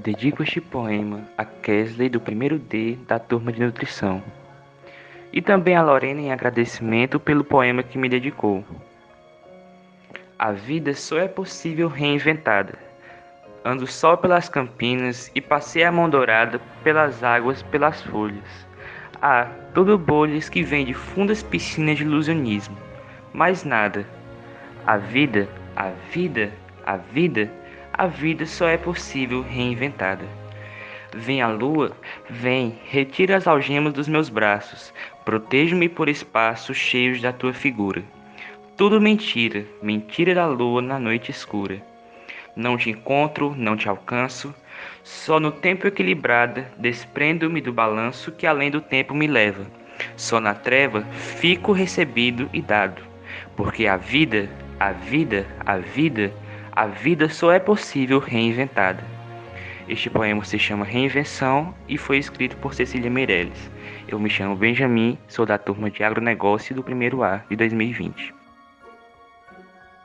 Dedico este poema a Kesley do primeiro D da turma de nutrição. E também a Lorena em agradecimento pelo poema que me dedicou. A vida só é possível reinventada. Ando só pelas campinas e passei a mão dourada pelas águas, pelas folhas. Ah, todo bolhas que vem de fundas piscinas de ilusionismo. Mais nada. A vida, a vida, a vida a vida só é possível reinventada. Vem a lua, vem, retira as algemas dos meus braços, protejo-me por espaços cheios da tua figura. Tudo mentira, mentira da lua na noite escura. Não te encontro, não te alcanço, só no tempo equilibrada desprendo-me do balanço que além do tempo me leva. Só na treva fico recebido e dado, porque a vida, a vida, a vida a vida só é possível reinventada. Este poema se chama Reinvenção e foi escrito por Cecília Meirelles. Eu me chamo Benjamin, sou da turma de agronegócio do primeiro A de 2020.